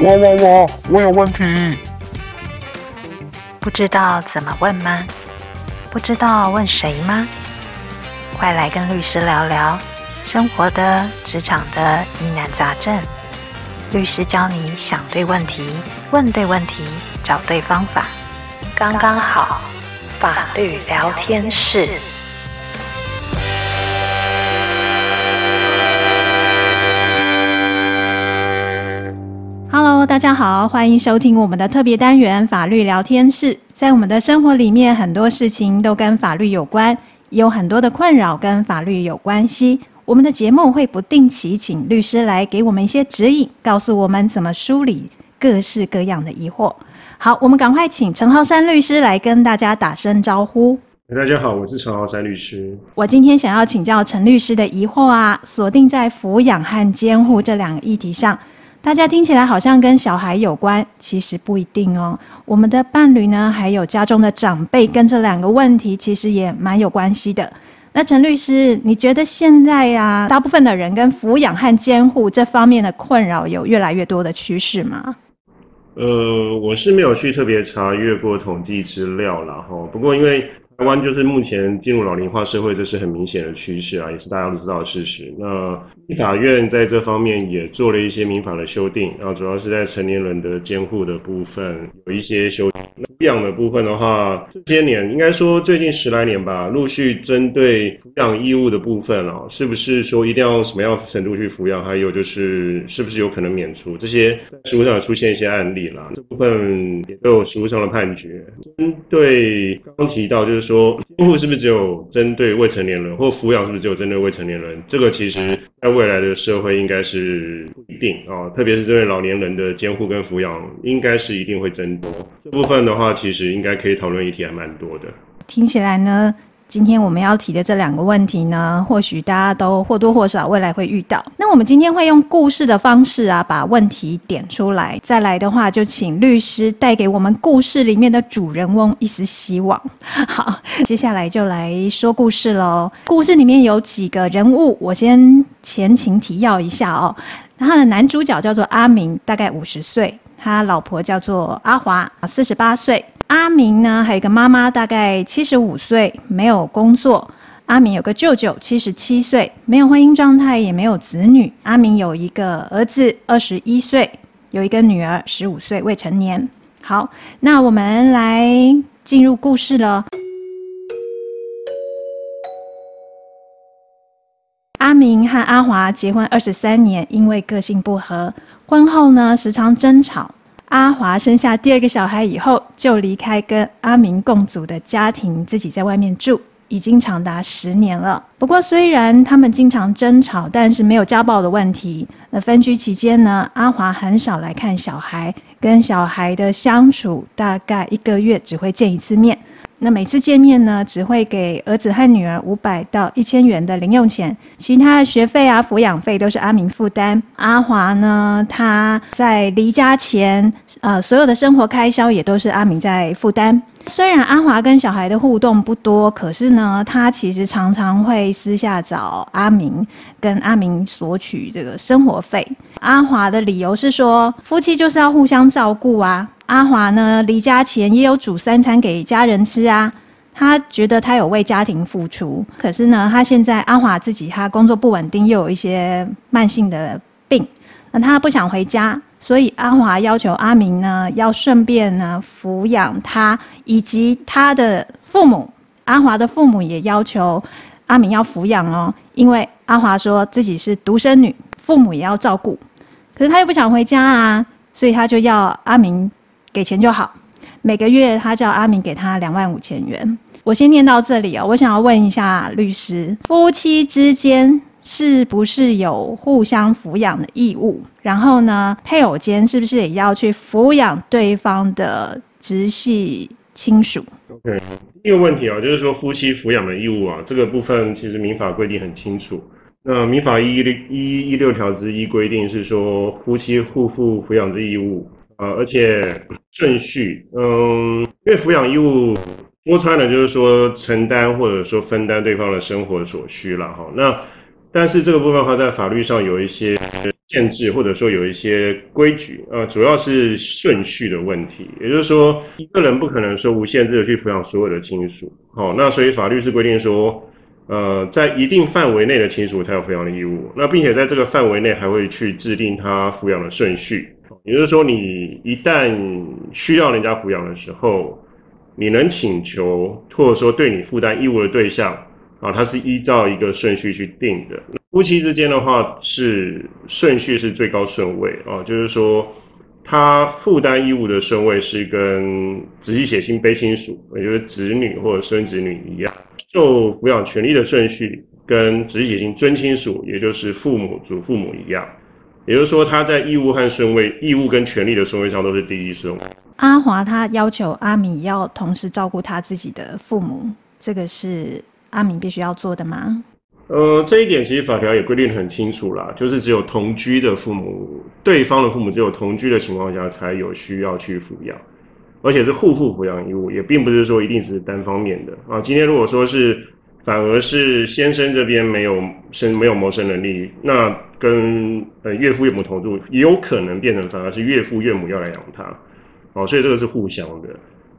我我我我有问题，不知道怎么问吗？不知道问谁吗？快来跟律师聊聊生活的、职场的疑难杂症。律师教你想对问题，问对问题，找对方法，刚刚好。法律聊天室。Hello，大家好，欢迎收听我们的特别单元法律聊天室。在我们的生活里面，很多事情都跟法律有关，也有很多的困扰跟法律有关系。我们的节目会不定期请律师来给我们一些指引，告诉我们怎么梳理各式各样的疑惑。好，我们赶快请陈浩山律师来跟大家打声招呼。大家好，我是陈浩山律师。我今天想要请教陈律师的疑惑啊，锁定在抚养和监护这两个议题上。大家听起来好像跟小孩有关，其实不一定哦。我们的伴侣呢，还有家中的长辈，跟这两个问题其实也蛮有关系的。那陈律师，你觉得现在呀、啊，大部分的人跟抚养和监护这方面的困扰有越来越多的趋势吗？呃，我是没有去特别查阅过统计资料啦哈。不过因为台湾就是目前进入老龄化社会，这是很明显的趋势啊，也是大家都知道的事实。那法院在这方面也做了一些民法的修订，然后主要是在成年人的监护的部分有一些修。抚养的部分的话，这些年应该说最近十来年吧，陆续针对抚养义务的部分哦，是不是说一定要什么样程度去抚养？还有就是是不是有可能免除？这些在实务上出现一些案例啦，这部分也都有实务上的判决。针对刚刚提到就是说监护是不是只有针对未成年人，或抚养是不是只有针对未成年人？这个其实在未来的社会应该是不一定啊，特别是针对老年人的监护跟抚养，应该是一定会增多。这部分的话。其实应该可以讨论议题还蛮多的。听起来呢，今天我们要提的这两个问题呢，或许大家都或多或少未来会遇到。那我们今天会用故事的方式啊，把问题点出来。再来的话，就请律师带给我们故事里面的主人翁一丝希望。好，接下来就来说故事喽。故事里面有几个人物，我先前情提要一下哦。他的男主角叫做阿明，大概五十岁。他老婆叫做阿华，四十八岁。阿明呢，还有一个妈妈，大概七十五岁，没有工作。阿明有个舅舅，七十七岁，没有婚姻状态，也没有子女。阿明有一个儿子，二十一岁，有一个女儿，十五岁，未成年。好，那我们来进入故事了。阿明和阿华结婚二十三年，因为个性不合，婚后呢时常争吵。阿华生下第二个小孩以后，就离开跟阿明共组的家庭，自己在外面住，已经长达十年了。不过虽然他们经常争吵，但是没有家暴的问题。那分居期间呢，阿华很少来看小孩，跟小孩的相处大概一个月只会见一次面。那每次见面呢，只会给儿子和女儿五百到一千元的零用钱，其他的学费啊、抚养费都是阿明负担。阿华呢，他在离家前，呃，所有的生活开销也都是阿明在负担。虽然阿华跟小孩的互动不多，可是呢，他其实常常会私下找阿明，跟阿明索取这个生活费。阿华的理由是说，夫妻就是要互相照顾啊。阿华呢，离家前也有煮三餐给家人吃啊。他觉得他有为家庭付出，可是呢，他现在阿华自己他工作不稳定，又有一些慢性的病，那他不想回家。所以阿华要求阿明呢，要顺便呢抚养他以及他的父母。阿华的父母也要求阿明要抚养哦，因为阿华说自己是独生女，父母也要照顾。可是他又不想回家啊，所以他就要阿明给钱就好。每个月他叫阿明给他两万五千元。我先念到这里哦，我想要问一下律师，夫妻之间。是不是有互相抚养的义务？然后呢，配偶间是不是也要去抚养对方的直系亲属？OK，第一个问题啊，就是说夫妻抚养的义务啊，这个部分其实民法规定很清楚。那民法一一一六条之一规定是说，夫妻互负抚养之义务啊，而且顺序，嗯，因为抚养义务说穿了就是说承担或者说分担对方的生活所需了哈。那但是这个部分的话，在法律上有一些限制，或者说有一些规矩，呃，主要是顺序的问题。也就是说，一个人不可能说无限制的去抚养所有的亲属。好，那所以法律是规定说，呃，在一定范围内的亲属才有抚养的义务。那并且在这个范围内还会去制定他抚养的顺序。也就是说，你一旦需要人家抚养的时候，你能请求或者说对你负担义务的对象啊，它是依照一个顺序去定的。夫妻之间的话是顺序是最高顺位啊，就是说他负担义务的顺位是跟直系血亲卑亲属，也就是子女或者孙子女一样，受抚养权利的顺序跟直系血亲尊亲属，也就是父母、祖父母一样。也就是说，他在义务和顺位、义务跟权利的顺位上都是第一顺位。阿华他要求阿米要同时照顾他自己的父母，这个是阿米必须要做的吗？呃，这一点其实法条也规定很清楚啦，就是只有同居的父母，对方的父母只有同居的情况下才有需要去抚养，而且是互负抚养义务，也并不是说一定是单方面的啊。今天如果说是反而是先生这边没有生没有谋生能力，那跟呃岳父岳母同住，也有可能变成反而是岳父岳母要来养他，哦，所以这个是互相的。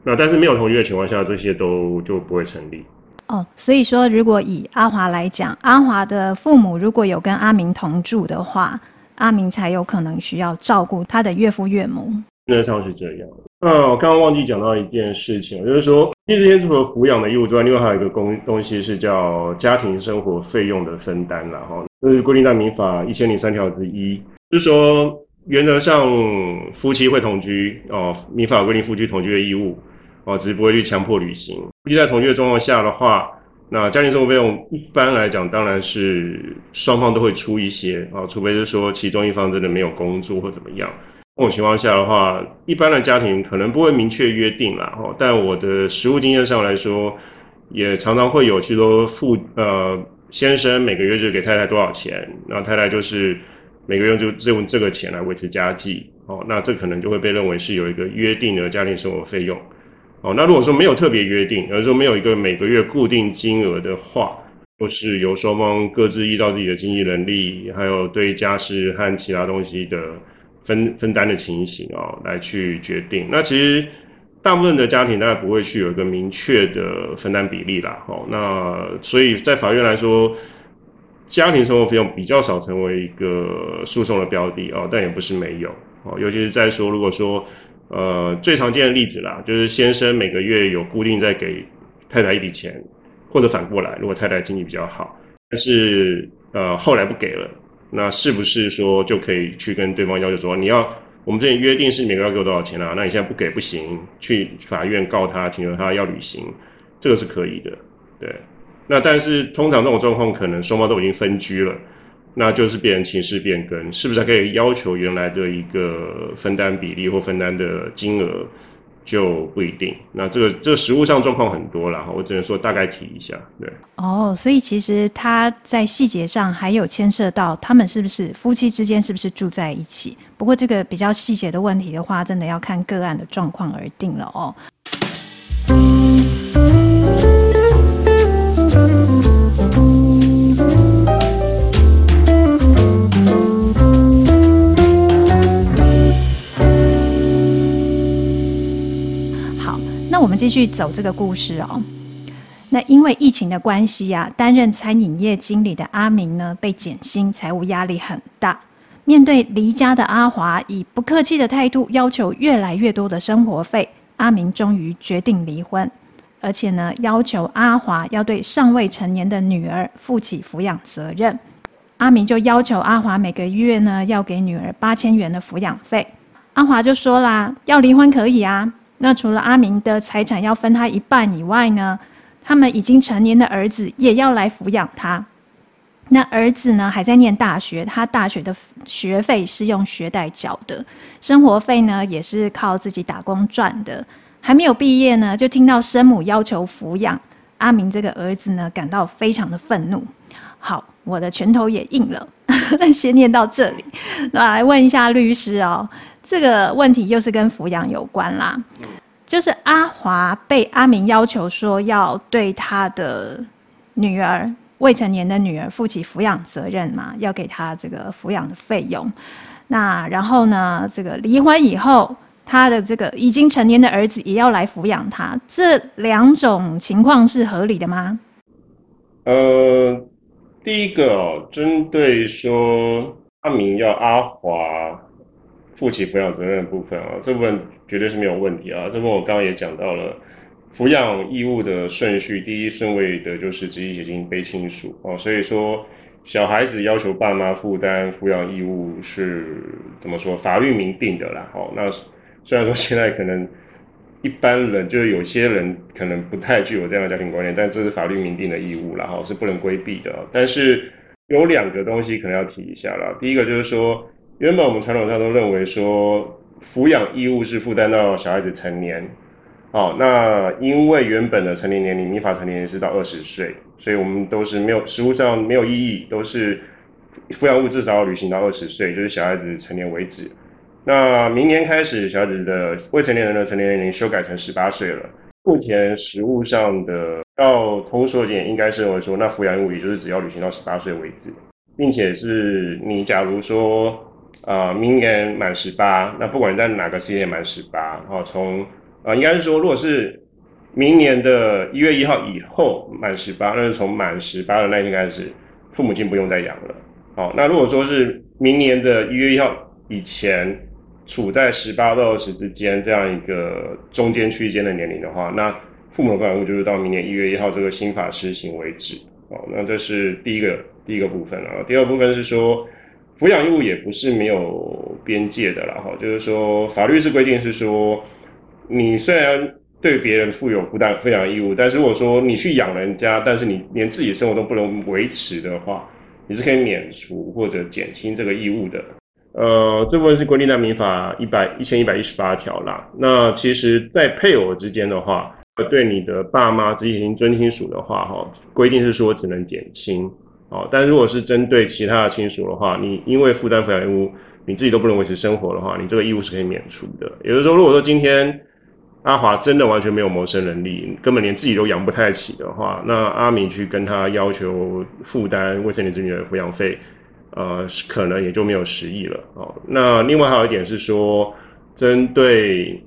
那但是没有同居的情况下，这些都就不会成立。哦，所以说如果以阿华来讲，阿华的父母如果有跟阿明同住的话，阿明才有可能需要照顾他的岳父岳母。原则上是这样。那我刚刚忘记讲到一件事情，就是说，其实这些除了抚养的义务之外，另外还有一个东东西是叫家庭生活费用的分担了哈。这是规定在民法一千零三条之一，就是说，原则上夫妻会同居哦，民法规定夫妻同居的义务哦，只是不会去强迫履行。夫妻在同居的状况下的话，那家庭生活费用一般来讲当然是双方都会出一些啊，除非是说其中一方真的没有工作或怎么样。这种情况下的话，一般的家庭可能不会明确约定啦，哈，但我的实务经验上来说，也常常会有，去说父呃。先生每个月就给太太多少钱，那太太就是每个月就用这个钱来维持家计，哦，那这可能就会被认为是有一个约定的家庭生活费用，哦，那如果说没有特别约定，而说没有一个每个月固定金额的话，或是由双方各自依照自己的经济能力，还有对家事和其他东西的分分担的情形哦，来去决定，那其实。大部分的家庭大概不会去有一个明确的分担比例啦，哦，那所以在法院来说，家庭生活费用比较少成为一个诉讼的标的哦，但也不是没有哦，尤其是在说如果说呃最常见的例子啦，就是先生每个月有固定在给太太一笔钱，或者反过来，如果太太经济比较好，但是呃后来不给了，那是不是说就可以去跟对方要求说你要？我们之前约定是每个月要给我多少钱啊？那你现在不给不行，去法院告他，请求他要履行，这个是可以的，对。那但是通常这种状况，可能双方都已经分居了，那就是变成情势变更，是不是可以要求原来的一个分担比例或分担的金额？就不一定，那这个这个实物上状况很多了，我只能说大概提一下，对。哦，所以其实他在细节上还有牵涉到他们是不是夫妻之间是不是住在一起，不过这个比较细节的问题的话，真的要看个案的状况而定了哦。继续走这个故事哦。那因为疫情的关系呀、啊，担任餐饮业经理的阿明呢，被减薪，财务压力很大。面对离家的阿华，以不客气的态度要求越来越多的生活费，阿明终于决定离婚，而且呢，要求阿华要对尚未成年的女儿负起抚养责任。阿明就要求阿华每个月呢，要给女儿八千元的抚养费。阿华就说啦，要离婚可以啊。那除了阿明的财产要分他一半以外呢，他们已经成年的儿子也要来抚养他。那儿子呢，还在念大学，他大学的学费是用学贷缴的，生活费呢也是靠自己打工赚的。还没有毕业呢，就听到生母要求抚养，阿明这个儿子呢感到非常的愤怒。好，我的拳头也硬了。先念到这里，那来问一下律师哦。这个问题又是跟抚养有关啦，就是阿华被阿明要求说要对他的女儿未成年的女儿负起抚养责任嘛，要给她这个抚养的费用。那然后呢，这个离婚以后，他的这个已经成年的儿子也要来抚养他，这两种情况是合理的吗？呃，第一个哦，针对说阿明要阿华负起抚养责任的部分啊，这部分绝对是没有问题啊。这部分我刚刚也讲到了，抚养义务的顺序，第一顺位的就是直系血亲卑亲属啊，所以说。小孩子要求爸妈负担抚养义务是怎么说？法律明定的啦。好，那虽然说现在可能一般人就是有些人可能不太具有这样的家庭观念，但这是法律明定的义务啦，哈，是不能规避的。但是有两个东西可能要提一下啦。第一个就是说，原本我们传统上都认为说抚养义务是负担到小孩子成年。哦，那因为原本的成年年龄，民法成年是到二十岁，所以我们都是没有实务上没有异议，都是抚养义务至少要履行到二十岁，就是小孩子成年为止。那明年开始，小孩子的未成年人的成年年龄修改成十八岁了。目前实务上的到通说检应该是认为说，那抚养义务也就是只要履行到十八岁为止，并且是你假如说、呃，明年满十八，那不管在哪个时间满十八，好从。啊，应该是说，如果是明年的一月一号以后满十八，那是从满十八的那一天开始，父母亲不用再养了。好，那如果说是明年的一月一号以前，处在十八到二十之间这样一个中间区间的年龄的话，那父母的抚养义务就是到明年一月一号这个新法施行为止。好，那这是第一个第一个部分啊。第二部分是说，抚养义务也不是没有边界的啦。哈，就是说法律是规定是说。你虽然对别人负有负担抚养义务，但是如果说你去养人家，但是你连自己生活都不能维持的话，你是可以免除或者减轻这个义务的。呃，这部分是规定在民法一百一千一百一十八条啦。那其实，在配偶之间的话，对你的爸妈直系亲尊亲属的话，哈，规定是说只能减轻。哦，但如果是针对其他的亲属的话，你因为负担抚养义务，你自己都不能维持生活的话，你这个义务是可以免除的。也就是说，如果说今天阿华真的完全没有谋生能力，根本连自己都养不太起的话，那阿明去跟他要求负担未成年子女的抚养费，呃，可能也就没有实益了哦。那另外还有一点是说，针对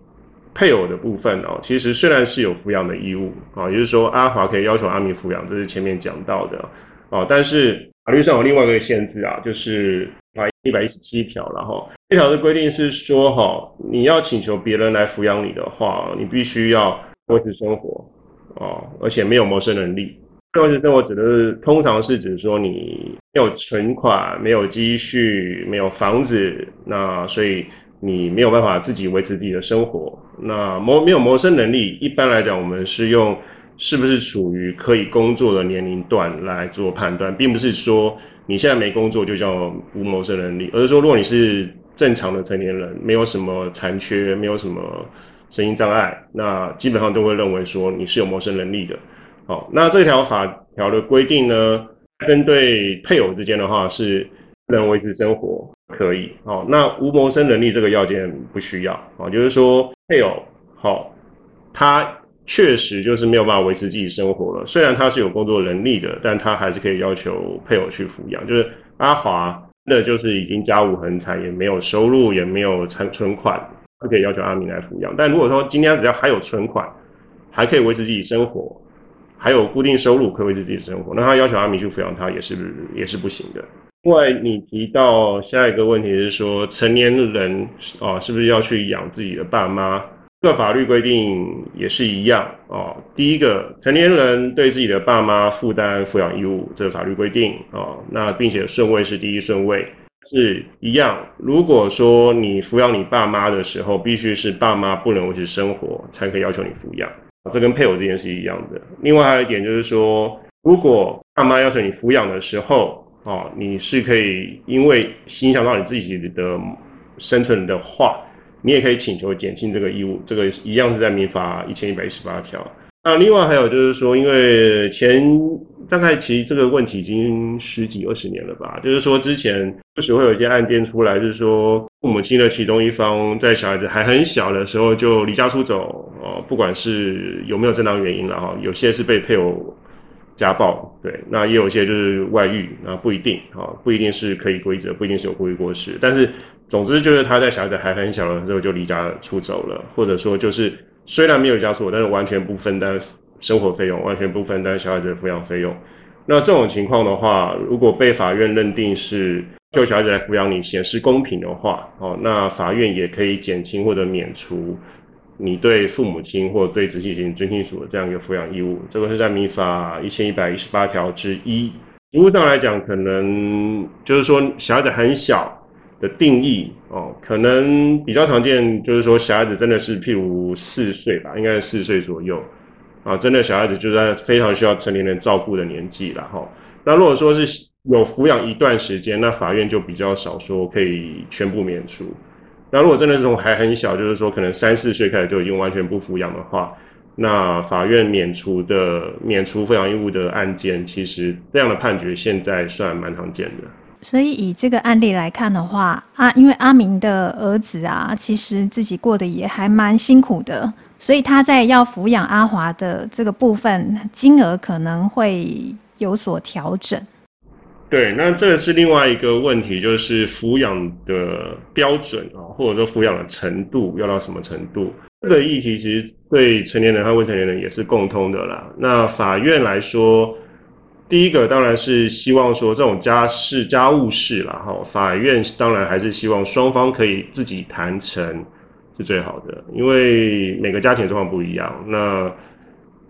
配偶的部分哦，其实虽然是有抚养的义务啊，也就是说阿华可以要求阿明抚养，这是前面讲到的哦，但是法律上有另外一个限制啊，就是。啊，一百一十七条然后，这条的规定是说哈，你要请求别人来抚养你的话，你必须要维持生活啊，而且没有谋生能力。维持生活指的是，通常是指说你没有存款、没有积蓄、没有房子，那所以你没有办法自己维持自己的生活。那谋没有谋生能力，一般来讲，我们是用是不是处于可以工作的年龄段来做判断，并不是说。你现在没工作就叫无谋生能力，而是说，如果你是正常的成年人，没有什么残缺，没有什么身心障碍，那基本上都会认为说你是有谋生能力的。好，那这条法条的规定呢，针对配偶之间的话是不能维持生活可以。好，那无谋生能力这个要件不需要。好，就是说配偶好，他。确实就是没有办法维持自己生活了。虽然他是有工作能力的，但他还是可以要求配偶去抚养。就是阿华，那就是已经家无横财，也没有收入，也没有存存款，他可以要求阿明来抚养。但如果说今天只要还有存款，还可以维持自己生活，还有固定收入可以维持自己生活，那他要求阿明去抚养他也是也是不行的。另外，你提到下一个问题是说，成年人啊，是不是要去养自己的爸妈？这个法律规定也是一样哦。第一个，成年人对自己的爸妈负担抚养义务，这个法律规定哦。那并且顺位是第一顺位，是一样。如果说你抚养你爸妈的时候，必须是爸妈不能维持生活，才可以要求你抚养。这跟配偶之间是一样的。另外还有一点就是说，如果爸妈要求你抚养的时候，哦，你是可以因为影响到你自己的生存的话。你也可以请求减轻这个义务，这个一样是在民法一千一百一十八条。那另外还有就是说，因为前大概其实这个问题已经十几二十年了吧，就是说之前就是会有一些案件出来，就是说父母亲的其中一方在小孩子还很小的时候就离家出走，哦，不管是有没有正当原因了哈，有些是被配偶家暴，对，那也有一些就是外遇，那不一定啊，不一定是可以归责，不一定是有故意过失，但是总之就是他在小孩子还很小的时候就离家出走了，或者说就是虽然没有家出，但是完全不分担生活费用，完全不分担小孩子的抚养费用。那这种情况的话，如果被法院认定是就小孩子来抚养你显示公平的话，哦，那法院也可以减轻或者免除。你对父母亲或对直系亲、尊亲属的这样一个抚养义务，这个是在民法一千一百一十八条之一。实务上来讲，可能就是说小孩子很小的定义哦，可能比较常见就是说小孩子真的是譬如四岁吧，应该是四岁左右啊，真的小孩子就在非常需要成年人照顾的年纪了哈。那如果说是有抚养一段时间，那法院就比较少说可以全部免除。那如果真的是从还很小，就是说可能三四岁开始就已经完全不抚养的话，那法院免除的免除抚养义务的案件，其实这样的判决现在算蛮常见的。所以以这个案例来看的话，啊，因为阿明的儿子啊，其实自己过得也还蛮辛苦的，所以他在要抚养阿华的这个部分，金额可能会有所调整。对，那这个是另外一个问题，就是抚养的标准啊，或者说抚养的程度要到什么程度？这个议题其实对成年人和未成年人也是共通的啦。那法院来说，第一个当然是希望说这种家事家务事啦，哈，法院当然还是希望双方可以自己谈成是最好的，因为每个家庭状况不一样。那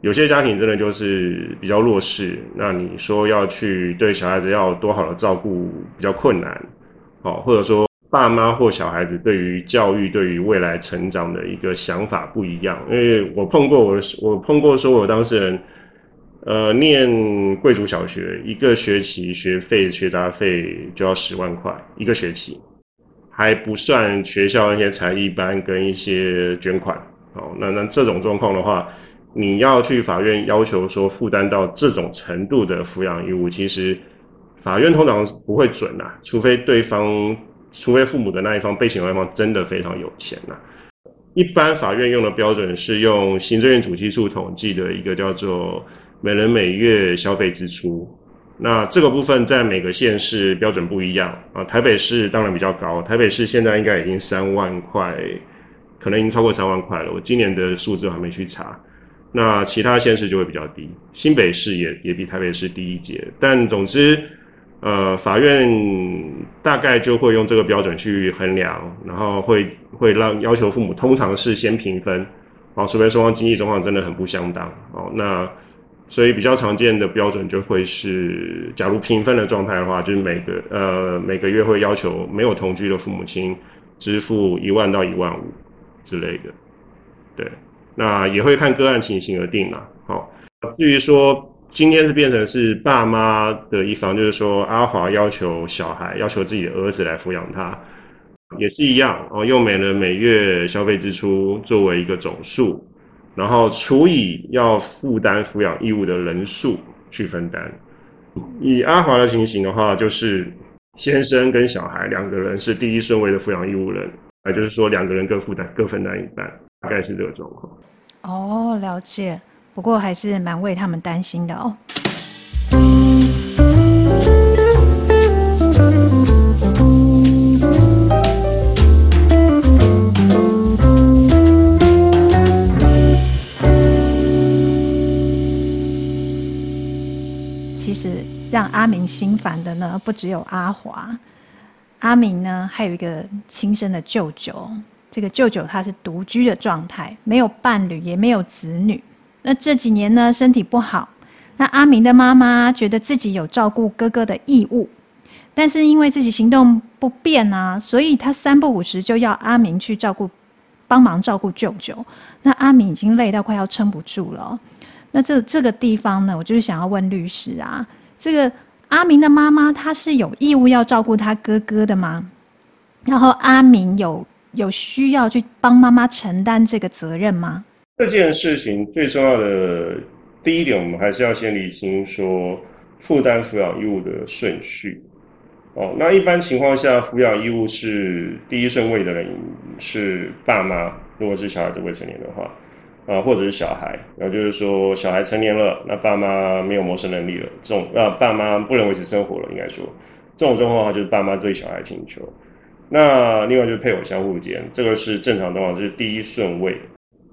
有些家庭真的就是比较弱势，那你说要去对小孩子要多好的照顾比较困难，哦，或者说爸妈或小孩子对于教育、对于未来成长的一个想法不一样。因为我碰过我我碰过说我当事人，呃，念贵族小学一个学期学费学杂费就要十万块一个学期，还不算学校那些才艺班跟一些捐款。哦，那那这种状况的话。你要去法院要求说负担到这种程度的抚养义务，其实法院通常不会准呐，除非对方，除非父母的那一方被请那方真的非常有钱呐。一般法院用的标准是用行政院主计处统计的一个叫做每人每月消费支出，那这个部分在每个县市标准不一样啊。台北市当然比较高，台北市现在应该已经三万块，可能已经超过三万块了。我今年的数字我还没去查。那其他县市就会比较低，新北市也也比台北市低一截，但总之，呃，法院大概就会用这个标准去衡量，然后会会让要求父母通常是先平分，哦，除非双方经济状况真的很不相当，哦，那所以比较常见的标准就会是，假如平分的状态的话，就是每个呃每个月会要求没有同居的父母亲支付一万到一万五之类的，对。那也会看个案情形而定啦。好，至于说今天是变成是爸妈的一方，就是说阿华要求小孩要求自己的儿子来抚养他，也是一样哦，用每人每月消费支出作为一个总数，然后除以要负担抚养义务的人数去分担。以阿华的情形的话，就是先生跟小孩两个人是第一顺位的抚养义务人，也就是说两个人各负担各分担一半。大概是这个状况。哦，了解。不过还是蛮为他们担心的哦。其实让阿明心烦的呢，不只有阿华，阿明呢还有一个亲生的舅舅。这个舅舅他是独居的状态，没有伴侣，也没有子女。那这几年呢，身体不好。那阿明的妈妈觉得自己有照顾哥哥的义务，但是因为自己行动不便啊，所以他三不五时就要阿明去照顾，帮忙照顾舅舅。那阿明已经累到快要撑不住了。那这这个地方呢，我就是想要问律师啊，这个阿明的妈妈她是有义务要照顾他哥哥的吗？然后阿明有。有需要去帮妈妈承担这个责任吗？这件事情最重要的第一点，我们还是要先理清说负担抚养义务的顺序。哦，那一般情况下，抚养义务是第一顺位的人是爸妈，如果是小孩子未成年的话，啊，或者是小孩，然后就是说小孩成年了，那爸妈没有谋生能力了，这种啊爸妈不能维持生活了，应该说这种状况的话，就是爸妈对小孩请求。那另外就是配偶相互间，这个是正常状况，这是第一顺位。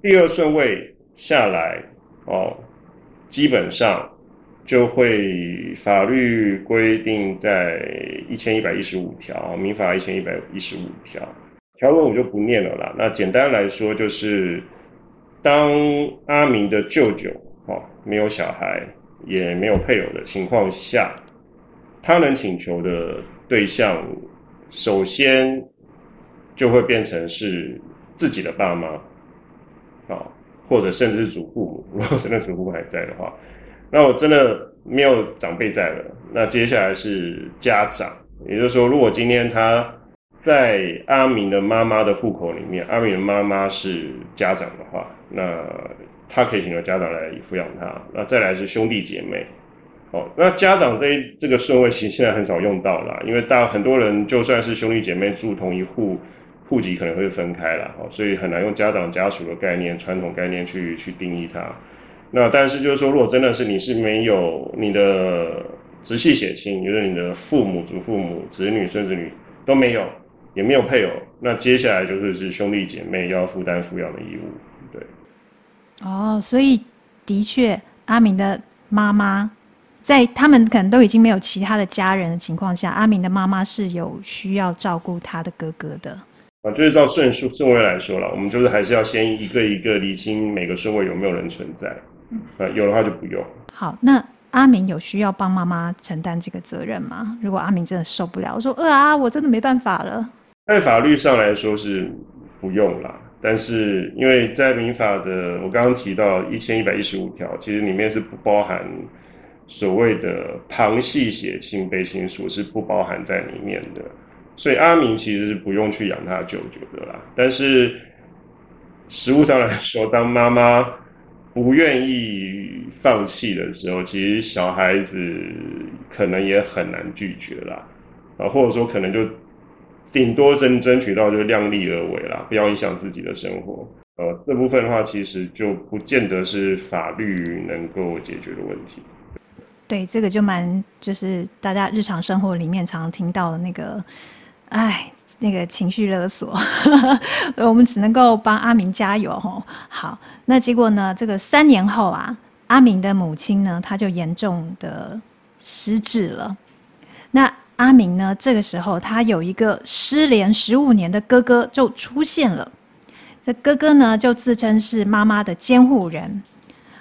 第二顺位下来哦，基本上就会法律规定在一千一百一十五条，民法一千一百一十五条，条文我就不念了啦。那简单来说就是。当阿明的舅舅哦，没有小孩也没有配偶的情况下，他能请求的对象，首先就会变成是自己的爸妈，啊，或者甚至是祖父母。如果真的祖父母还在的话，那我真的没有长辈在了，那接下来是家长。也就是说，如果今天他在阿明的妈妈的户口里面，阿明的妈妈是家长的话。那他可以请求家长来抚养他。那再来是兄弟姐妹，哦，那家长这一这个顺位其实现在很少用到了，因为大很多人就算是兄弟姐妹住同一户，户籍可能会分开了，哦，所以很难用家长家属的概念、传统概念去去定义它。那但是就是说，如果真的是你是没有你的直系血亲，就是你的父母、祖父母、子女、孙子女都没有，也没有配偶，那接下来就是是兄弟姐妹要负担抚养的义务。对哦，所以的确，阿明的妈妈在他们可能都已经没有其他的家人的情况下，阿明的妈妈是有需要照顾他的哥哥的。啊，就是照顺数顺位来说了，我们就是还是要先一个一个厘清每个顺位有没有人存在。嗯，啊，有的话就不用。好，那阿明有需要帮妈妈承担这个责任吗？如果阿明真的受不了，我说，呃啊，我真的没办法了。在法律上来说是不用啦。但是，因为在民法的我刚刚提到一千一百一十五条，其实里面是不包含所谓的旁系血亲卑亲属，是不包含在里面的。所以阿明其实是不用去养他舅舅的啦。但是实务上来说，当妈妈不愿意放弃的时候，其实小孩子可能也很难拒绝啦。啊，或者说可能就。顶多争争取到就量力而为啦，不要影响自己的生活。呃，这部分的话，其实就不见得是法律能够解决的问题。对，这个就蛮就是大家日常生活里面常听到的那个，哎，那个情绪勒索。我们只能够帮阿明加油吼。好，那结果呢？这个三年后啊，阿明的母亲呢，她就严重的失智了。那阿明呢？这个时候，他有一个失联十五年的哥哥就出现了。这哥哥呢，就自称是妈妈的监护人。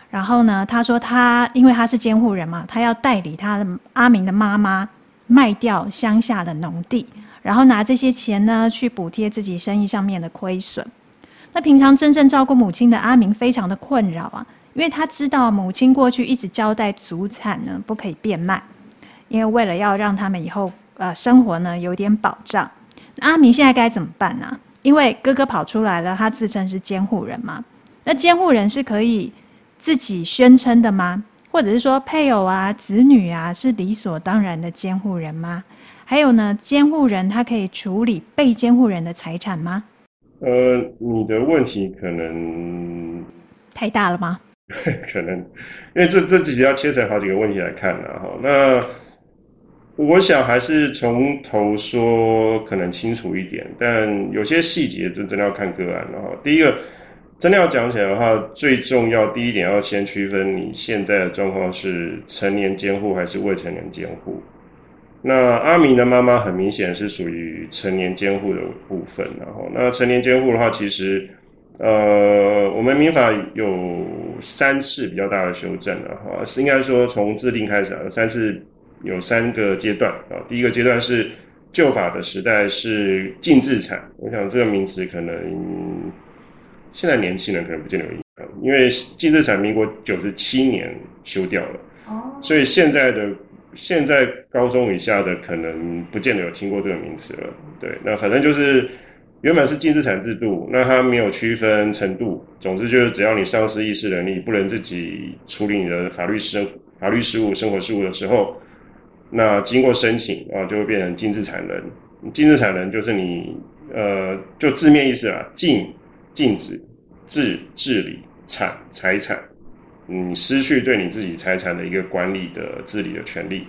然后呢，他说他因为他是监护人嘛，他要代理他的阿明的妈妈卖掉乡下的农地，然后拿这些钱呢去补贴自己生意上面的亏损。那平常真正照顾母亲的阿明非常的困扰啊，因为他知道母亲过去一直交代祖产呢不可以变卖。因为为了要让他们以后呃生活呢有点保障，阿明现在该怎么办呢？因为哥哥跑出来了，他自称是监护人嘛。那监护人是可以自己宣称的吗？或者是说配偶啊、子女啊是理所当然的监护人吗？还有呢，监护人他可以处理被监护人的财产吗？呃，你的问题可能太大了吗？可能，因为这这几集要切成好几个问题来看了。哈，那。我想还是从头说可能清楚一点，但有些细节就真的要看个案。然后第一个，真的要讲起来的话，最重要第一点要先区分你现在的状况是成年监护还是未成年监护。那阿明的妈妈很明显是属于成年监护的部分。然后，那成年监护的话，其实呃，我们民法有三次比较大的修正了哈，是应该说从制定开始，有三次。有三个阶段啊，第一个阶段是旧法的时代是净资产，我想这个名词可能现在年轻人可能不见得有印象，因为净资产民国九十七年修掉了，所以现在的现在高中以下的可能不见得有听过这个名词了。对，那反正就是原本是净资产制度，那它没有区分程度，总之就是只要你丧失意识能力，不能自己处理你的法律事法律事务、生活事务的时候。那经过申请啊，就会变成净资产人。净资产人就是你，呃，就字面意思啊，净禁止治治理产财产，你失去对你自己财产的一个管理的治理的权利，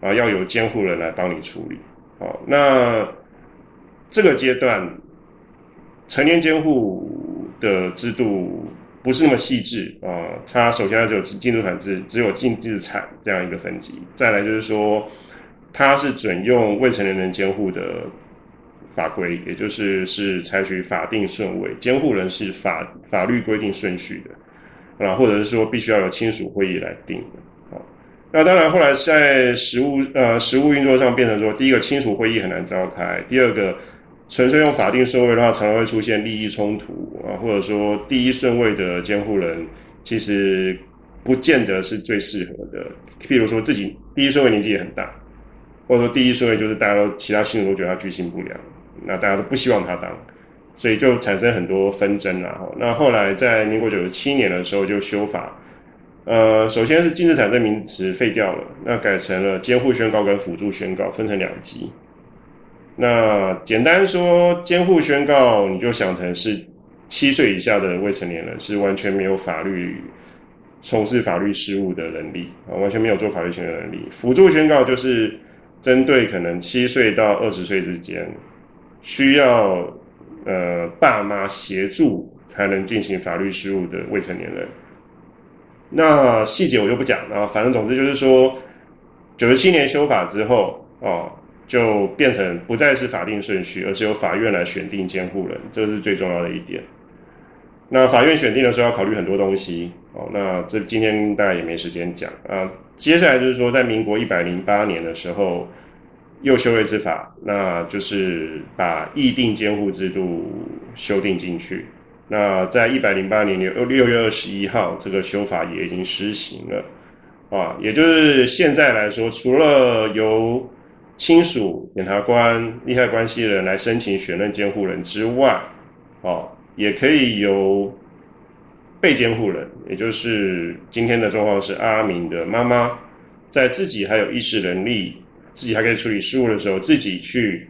啊，要由监护人来帮你处理。好，那这个阶段成年监护的制度不是那么细致啊，它首先它只有净资产制，只有净资产这样一个分级，再来就是说，它是准用未成年人监护的。法规，也就是是采取法定顺位，监护人是法法律规定顺序的，啊，或者是说必须要有亲属会议来定的，啊，那当然后来在实务呃实务运作上变成说，第一个亲属会议很难召开，第二个纯粹用法定顺位的话，常常会出现利益冲突啊，或者说第一顺位的监护人其实不见得是最适合的，譬如说自己第一顺位年纪也很大，或者说第一顺位就是大家都其他亲属都觉得他居心不良。那大家都不希望他当，所以就产生很多纷争了哈。那后来在民国九十七年的时候就修法，呃，首先是净资产这名词废掉了，那改成了监护宣告跟辅助宣告，分成两级。那简单说，监护宣告你就想成是七岁以下的未成年人是完全没有法律从事法律事务的能力啊，完全没有做法律行为的能力。辅助宣告就是针对可能七岁到二十岁之间。需要呃爸妈协助才能进行法律事务的未成年人，那细节我就不讲了。反正总之就是说，九十七年修法之后哦，就变成不再是法定顺序，而是由法院来选定监护人，这是最重要的一点。那法院选定的时候要考虑很多东西哦。那这今天大家也没时间讲啊。接下来就是说，在民国一百零八年的时候。又修了一次法，那就是把议定监护制度修订进去。那在一百零八年六六月二十一号，这个修法也已经施行了啊。也就是现在来说，除了由亲属、检察官、利害关系人来申请选任监护人之外，哦，也可以由被监护人，也就是今天的状况是阿明的妈妈，在自己还有意识能力。自己还可以处理事务的时候，自己去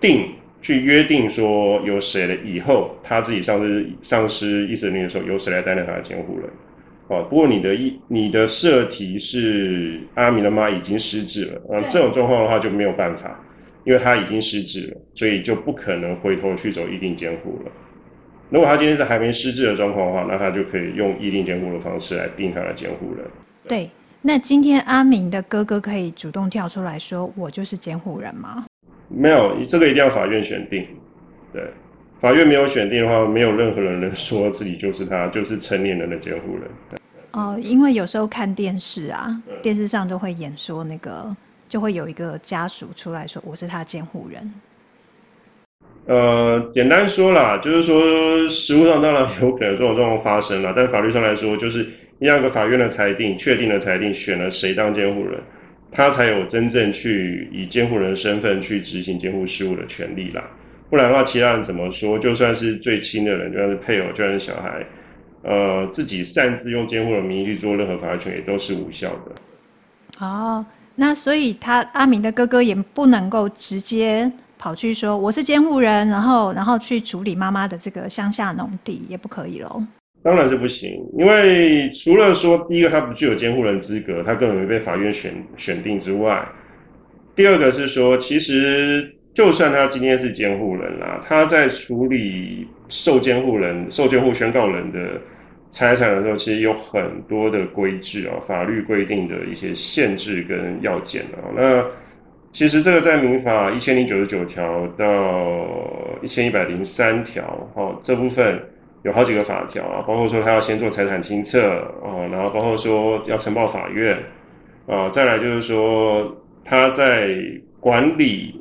定、去约定说由谁的以后他自己丧失丧失意识能力的时候，由谁来担任他的监护人。哦，不过你的意你的设题是阿明的妈已经失智了，嗯，这种状况的话就没有办法，因为他已经失智了，所以就不可能回头去走一定监护了。如果他今天是还没失智的状况的话，那他就可以用一定监护的方式来定他的监护人。对。那今天阿明的哥哥可以主动跳出来说：“我就是监护人吗？”没有，这个一定要法院选定。对，法院没有选定的话，没有任何人能说自己就是他，就是成年人的监护人。哦，因为有时候看电视啊，电视上都会演说那个，就会有一个家属出来说：“我是他监护人。”呃，简单说啦，就是说实物上当然有可能这种状况发生了，但法律上来说就是。要个法院的裁定，确定的裁定，选了谁当监护人，他才有真正去以监护人身份去执行监护事务的权利啦。不然的话，其他人怎么说？就算是最亲的人，就算是配偶，就算是小孩，呃，自己擅自用监护人名义去做任何法权，也都是无效的。哦，那所以他阿明的哥哥也不能够直接跑去说我是监护人，然后然后去处理妈妈的这个乡下农地，也不可以喽。当然是不行，因为除了说第一个他不具有监护人资格，他根本没被法院选选定之外，第二个是说，其实就算他今天是监护人啦，他在处理受监护人、受监护宣告人的财产的时候，其实有很多的规制啊，法律规定的一些限制跟要件啊。那其实这个在民法一千零九十九条到一千一百零三条，哦，这部分。有好几个法条啊，包括说他要先做财产清册啊，然后包括说要呈报法院啊，再来就是说他在管理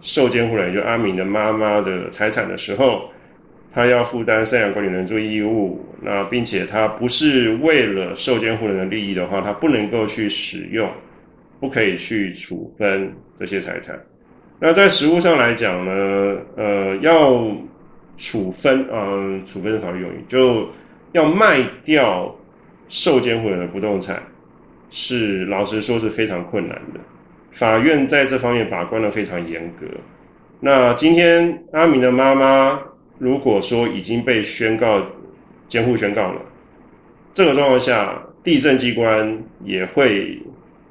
受监护人就阿明的妈妈的财产的时候，他要负担赡养管理人做义务，那并且他不是为了受监护人的利益的话，他不能够去使用，不可以去处分这些财产。那在实务上来讲呢，呃，要。处分，嗯，处分是法律用语，就要卖掉受监护人的不动产，是老实说是非常困难的。法院在这方面把关的非常严格。那今天阿明的妈妈如果说已经被宣告监护宣告了。这个状况下，地政机关也会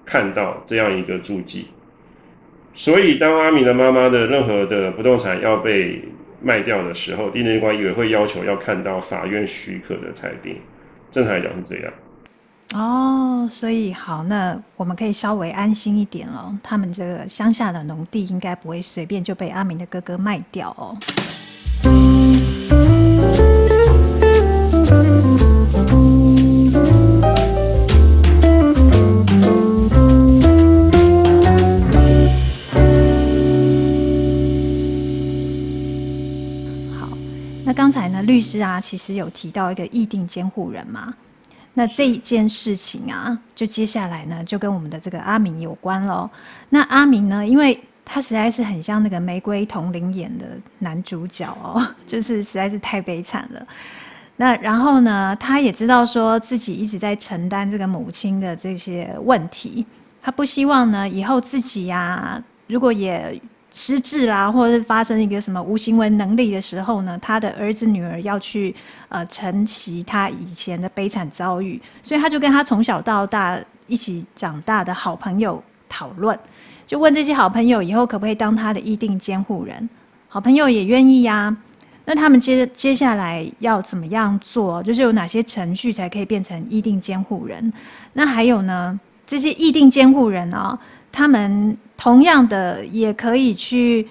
看到这样一个注记。所以，当阿明的妈妈的任何的不动产要被卖掉的时候，地政机关也会要求要看到法院许可的裁定。正常来讲是这样。哦，所以好，那我们可以稍微安心一点了。他们这个乡下的农地应该不会随便就被阿明的哥哥卖掉哦。刚才呢，律师啊，其实有提到一个意定监护人嘛。那这一件事情啊，就接下来呢，就跟我们的这个阿明有关喽。那阿明呢，因为他实在是很像那个玫瑰瞳铃演的男主角哦，就是实在是太悲惨了。那然后呢，他也知道说自己一直在承担这个母亲的这些问题，他不希望呢以后自己呀、如果也。失智啦，或者是发生一个什么无行为能力的时候呢，他的儿子女儿要去呃承袭他以前的悲惨遭遇，所以他就跟他从小到大一起长大的好朋友讨论，就问这些好朋友以后可不可以当他的意定监护人，好朋友也愿意呀、那他们接接下来要怎么样做？就是有哪些程序才可以变成意定监护人？那还有呢，这些意定监护人啊、他们。同样的，也可以去，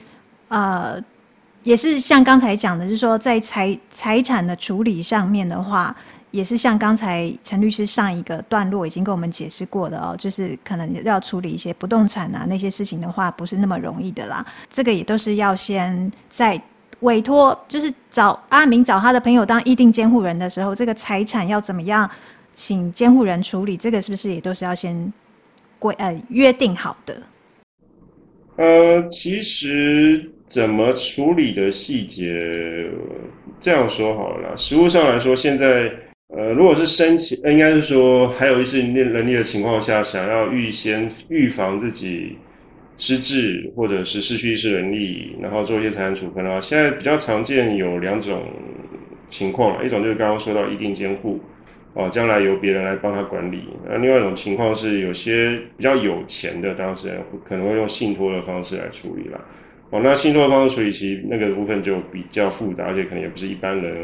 呃，也是像刚才讲的，就是说在财财产的处理上面的话，也是像刚才陈律师上一个段落已经跟我们解释过的哦，就是可能要处理一些不动产啊那些事情的话，不是那么容易的啦。这个也都是要先在委托，就是找阿明找他的朋友当议定监护人的时候，这个财产要怎么样请监护人处理，这个是不是也都是要先规呃约定好的？呃，其实怎么处理的细节，这样说好了啦。实务上来说，现在呃，如果是申请，应该是说还有一些能力的情况下，想要预先预防自己失智或者是失去意识能力，然后做一些财产处分的话，现在比较常见有两种情况，一种就是刚刚说到一定监护。哦，将来由别人来帮他管理。那另外一种情况是，有些比较有钱的当事人可能会用信托的方式来处理啦。哦，那信托的方式处理，其实那个部分就比较复杂，而且可能也不是一般人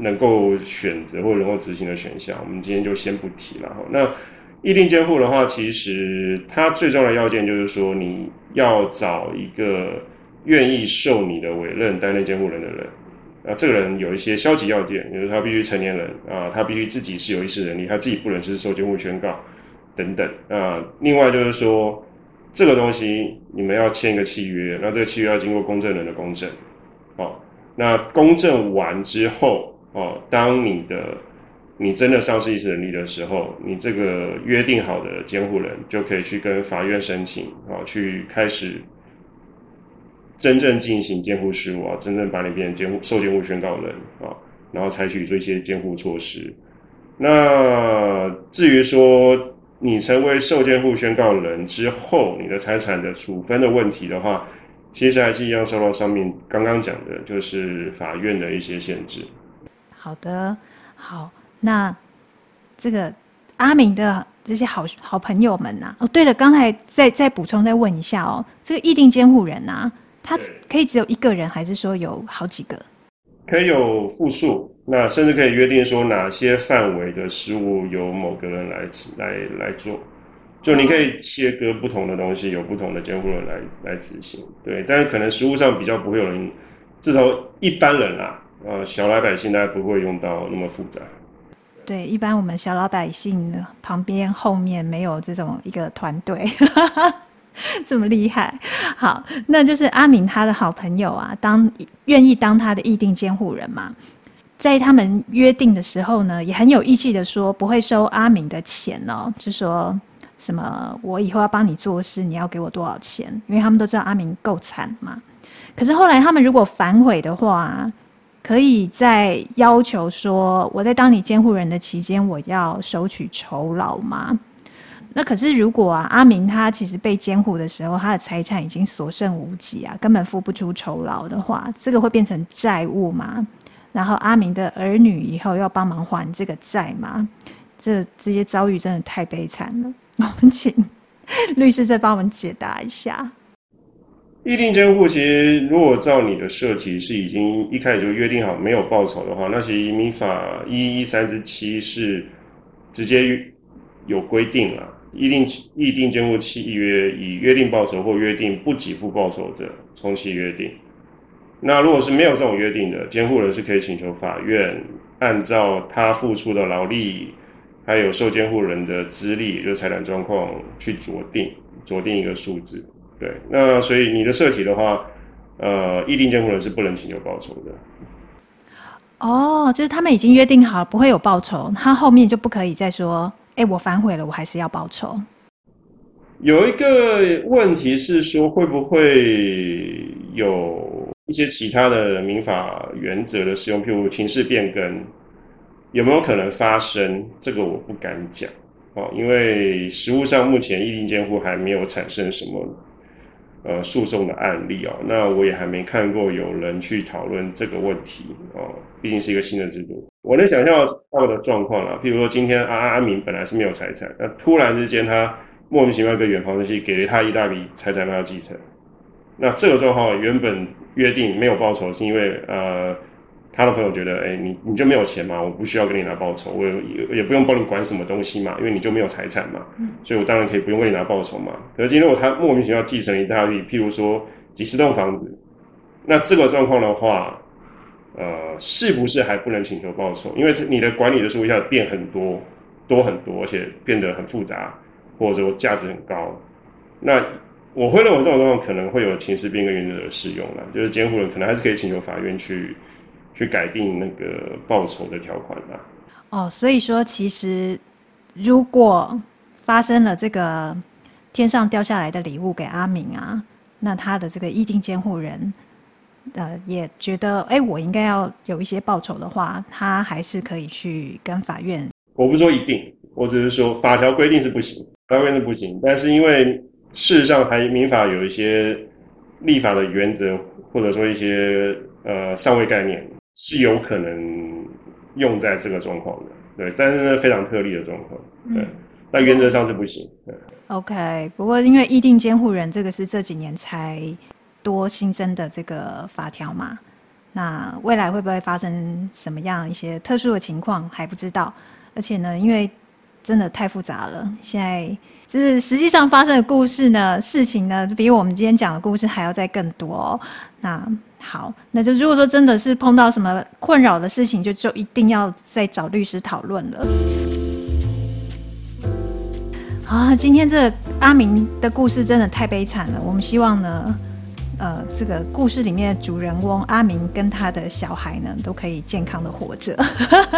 能够选择或能够执行的选项。我们今天就先不提了。那意定监护的话，其实它最重要的要件就是说，你要找一个愿意受你的委任担任监护人的人。那，这个人有一些消极要件，比如他必须成年人啊，他必须自己是有意识能力，他自己不能是受监护宣告等等啊。另外就是说，这个东西你们要签一个契约，那这个契约要经过公证人的公证，哦，那公证完之后，哦，当你的你真的丧失意识能力的时候，你这个约定好的监护人就可以去跟法院申请，啊，去开始。真正进行监护事务啊，真正把你变成监护受监护宣告人啊，然后采取这些监护措施。那至于说你成为受监护宣告人之后，你的财产的处分的问题的话，其实还是一样受到上面刚刚讲的，就是法院的一些限制。好的，好，那这个阿明的这些好好朋友们呐、啊，哦，对了，刚才再再补充再问一下哦，这个意定监护人啊。他可以只有一个人，还是说有好几个？可以有复数，那甚至可以约定说哪些范围的食物由某个人来来来做。就你可以切割不同的东西，有不同的监护人来来执行。对，但是可能食物上比较不会有人，至少一般人啊，呃，小老百姓大家不会用到那么复杂。对，一般我们小老百姓旁边后面没有这种一个团队。这么厉害，好，那就是阿明他的好朋友啊，当愿意当他的意定监护人嘛，在他们约定的时候呢，也很有义气的说不会收阿明的钱哦，就说什么我以后要帮你做事，你要给我多少钱？因为他们都知道阿明够惨嘛。可是后来他们如果反悔的话，可以再要求说我在当你监护人的期间，我要收取酬劳吗？那可是，如果啊，阿明他其实被监护的时候，他的财产已经所剩无几啊，根本付不出酬劳的话，这个会变成债务吗？然后阿明的儿女以后要帮忙还这个债吗，这这些遭遇真的太悲惨了。我们请律师再帮我们解答一下。预定监护其实，如果照你的设题是已经一开始就约定好没有报酬的话，那其实移民法一一三十七是直接有规定了。意定意定监护契约以约定报酬或约定不给付报酬的，从其约定。那如果是没有这种约定的，监护人是可以请求法院按照他付出的劳力，还有受监护人的资历，就是财产状况去酌定，酌定一个数字。对，那所以你的设题的话，呃，意定监护人是不能请求报酬的。哦，就是他们已经约定好不会有报酬，他后面就不可以再说，哎，我反悔了，我还是要报仇。有一个问题是说，会不会有？一些其他的民法原则的使用，譬如情势变更，有没有可能发生？这个我不敢讲哦，因为实务上目前意定监护还没有产生什么呃诉讼的案例哦，那我也还没看过有人去讨论这个问题哦，毕竟是一个新的制度。我能想象到的状况啊，譬如说今天阿阿明本来是没有财产，那突然之间他莫名其妙跟远房亲戚给了他一大笔财产让他继承。那这个状况原本约定没有报酬，是因为呃，他的朋友觉得，哎，你你就没有钱嘛，我不需要跟你拿报酬，我也也不用帮你管什么东西嘛，因为你就没有财产嘛，所以我当然可以不用为你拿报酬嘛。可是今天如果他莫名其妙继承一大笔，譬如说几十栋房子，那这个状况的话，呃，是不是还不能请求报酬？因为你的管理的数一下变很多，多很多，而且变得很复杂，或者说价值很高，那。我会认为这种状况可能会有情势变更原则的适用了，就是监护人可能还是可以请求法院去去改定那个报酬的条款的。哦，所以说其实如果发生了这个天上掉下来的礼物给阿明啊，那他的这个意定监护人呃也觉得哎，我应该要有一些报酬的话，他还是可以去跟法院。我不说一定，我只是说法条规定是不行，法规定是不行，但是因为。事实上，还民法有一些立法的原则，或者说一些呃上位概念，是有可能用在这个状况的。对，但是呢，非常特例的状况。对，那、嗯、原则上是不行。对。OK，不过因为意定监护人这个是这几年才多新增的这个法条嘛，那未来会不会发生什么样一些特殊的情况还不知道。而且呢，因为真的太复杂了，现在。就是实际上发生的故事呢，事情呢，比我们今天讲的故事还要再更多。那好，那就如果说真的是碰到什么困扰的事情，就就一定要再找律师讨论了。啊，今天这阿明的故事真的太悲惨了。我们希望呢。呃，这个故事里面的主人翁阿明跟他的小孩呢，都可以健康的活着，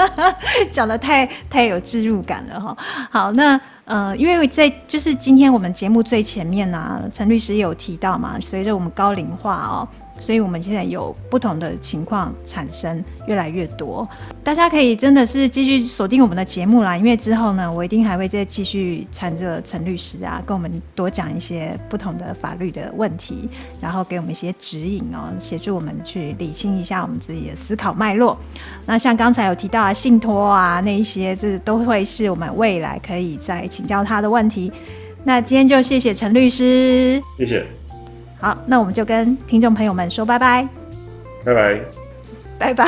讲的太太有置入感了哈。好，那呃，因为在就是今天我们节目最前面呢、啊，陈律师有提到嘛，随着我们高龄化哦。所以，我们现在有不同的情况产生越来越多，大家可以真的是继续锁定我们的节目啦，因为之后呢，我一定还会再继续缠着陈律师啊，跟我们多讲一些不同的法律的问题，然后给我们一些指引哦，协助我们去理清一下我们自己的思考脉络。那像刚才有提到啊，信托啊，那一些这都会是我们未来可以再请教他的问题。那今天就谢谢陈律师，谢谢。好，那我们就跟听众朋友们说拜拜，拜拜，拜拜。